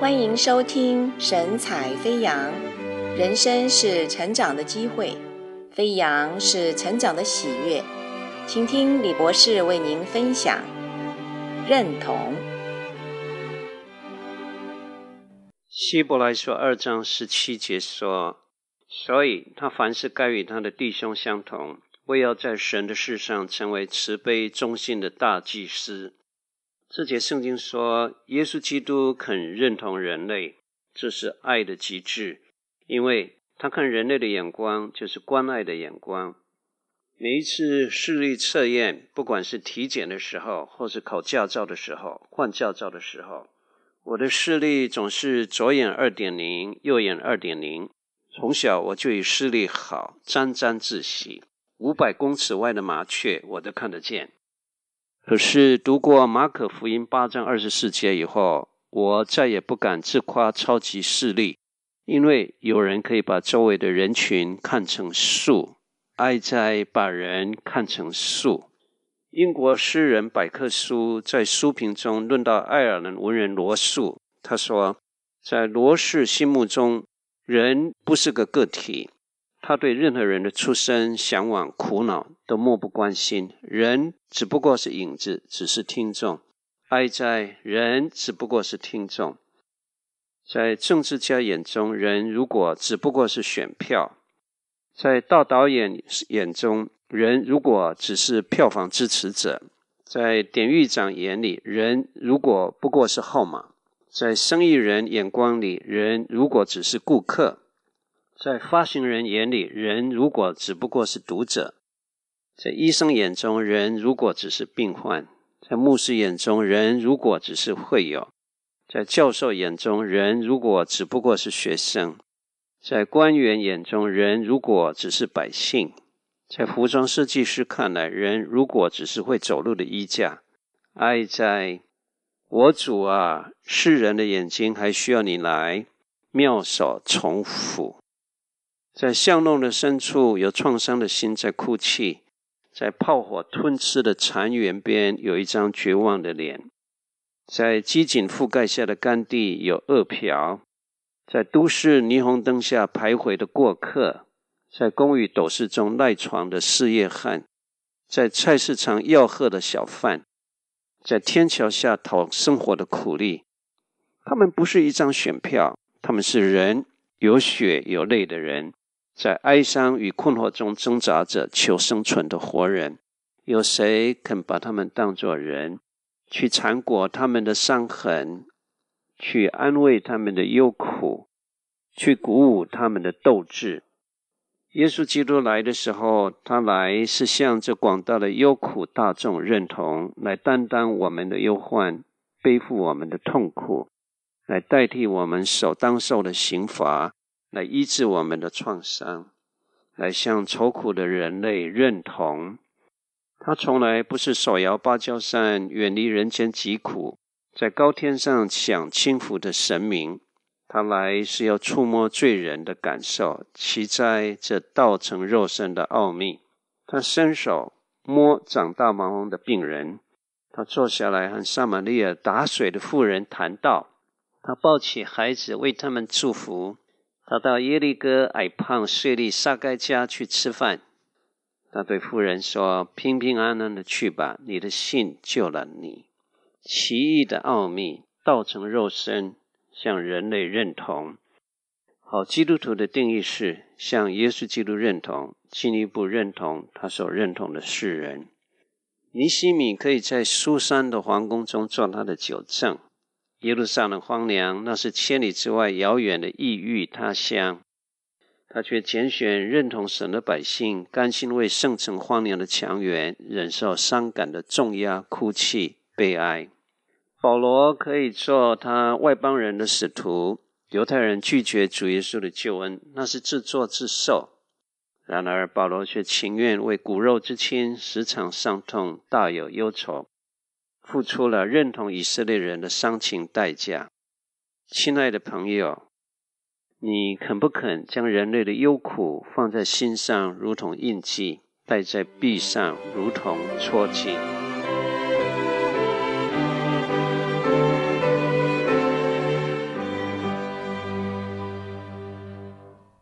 欢迎收听神采飞扬，人生是成长的机会，飞扬是成长的喜悦。请听李博士为您分享认同。希伯来说二章十七节说：“所以他凡事该与他的弟兄相同，为要在神的事上成为慈悲忠信的大祭司。”这节圣经说，耶稣基督肯认同人类，这是爱的极致，因为他看人类的眼光就是关爱的眼光。每一次视力测验，不管是体检的时候，或是考驾照的时候，换驾照的时候，我的视力总是左眼二点零，右眼二点零。从小我就以视力好沾沾自喜，五百公尺外的麻雀我都看得见。可是读过马可福音八章二十四节以后，我再也不敢自夸超级视力，因为有人可以把周围的人群看成树，爱在把人看成树。英国诗人百科书在书评中论到爱尔兰文人罗素，他说，在罗氏心目中，人不是个个体。他对任何人的出生、向往、苦恼都漠不关心，人只不过是影子，只是听众。哀哉，人只不过是听众。在政治家眼中，人如果只不过是选票；在大导演眼中，人如果只是票房支持者；在典狱长眼里，人如果不过是号码；在生意人眼光里，人如果只是顾客。在发行人眼里，人如果只不过是读者；在医生眼中，人如果只是病患；在牧师眼中，人如果只是会友；在教授眼中，人如果只不过是学生；在官员眼中，人如果只是百姓；在服装设计师看来，人如果只是会走路的衣架。哀哉，我主啊！世人的眼睛还需要你来妙手重抚。在巷弄的深处，有创伤的心在哭泣；在炮火吞吃的残垣边，有一张绝望的脸；在机井覆盖下的干地，有饿殍；在都市霓虹灯下徘徊的过客；在公寓斗室中赖床的失业汉；在菜市场吆喝的小贩；在天桥下讨生活的苦力。他们不是一张选票，他们是人，有血有泪的人。在哀伤与困惑中挣扎着求生存的活人，有谁肯把他们当作人，去缠裹他们的伤痕，去安慰他们的忧苦，去鼓舞他们的斗志？耶稣基督来的时候，他来是向这广大的忧苦大众认同，来担当我们的忧患，背负我们的痛苦，来代替我们所当受的刑罚。来医治我们的创伤，来向愁苦的人类认同。他从来不是手摇芭蕉扇，远离人间疾苦，在高天上享清福的神明。他来是要触摸罪人的感受，奇哉这道成肉身的奥秘。他伸手摸长大麻风的病人，他坐下来和撒玛利亚打水的妇人谈道，他抱起孩子为他们祝福。他到耶利哥矮胖税吏撒该家去吃饭，他对妇人说：“平平安安的去吧，你的信救了你。”奇异的奥秘，道成肉身，向人类认同。好，基督徒的定义是向耶稣基督认同，进一步认同他所认同的世人。尼西米可以在苏珊的皇宫中做他的酒政。耶路撒冷荒凉，那是千里之外遥远的异域他乡。他却拣选认同神的百姓，甘心为圣城荒凉的强援，忍受伤感的重压、哭泣、悲哀。保罗可以做他外邦人的使徒。犹太人拒绝主耶稣的救恩，那是自作自受。然而保罗却情愿为骨肉之亲，时常伤痛，大有忧愁。付出了认同以色列人的伤情代价。亲爱的朋友，你肯不肯将人类的忧苦放在心上，如同印记；戴在臂上，如同戳记？